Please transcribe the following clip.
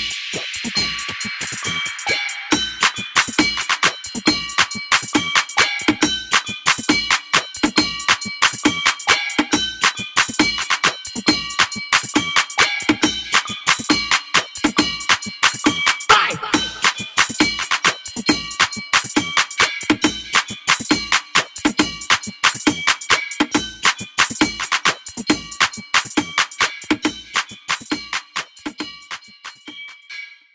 Yeah.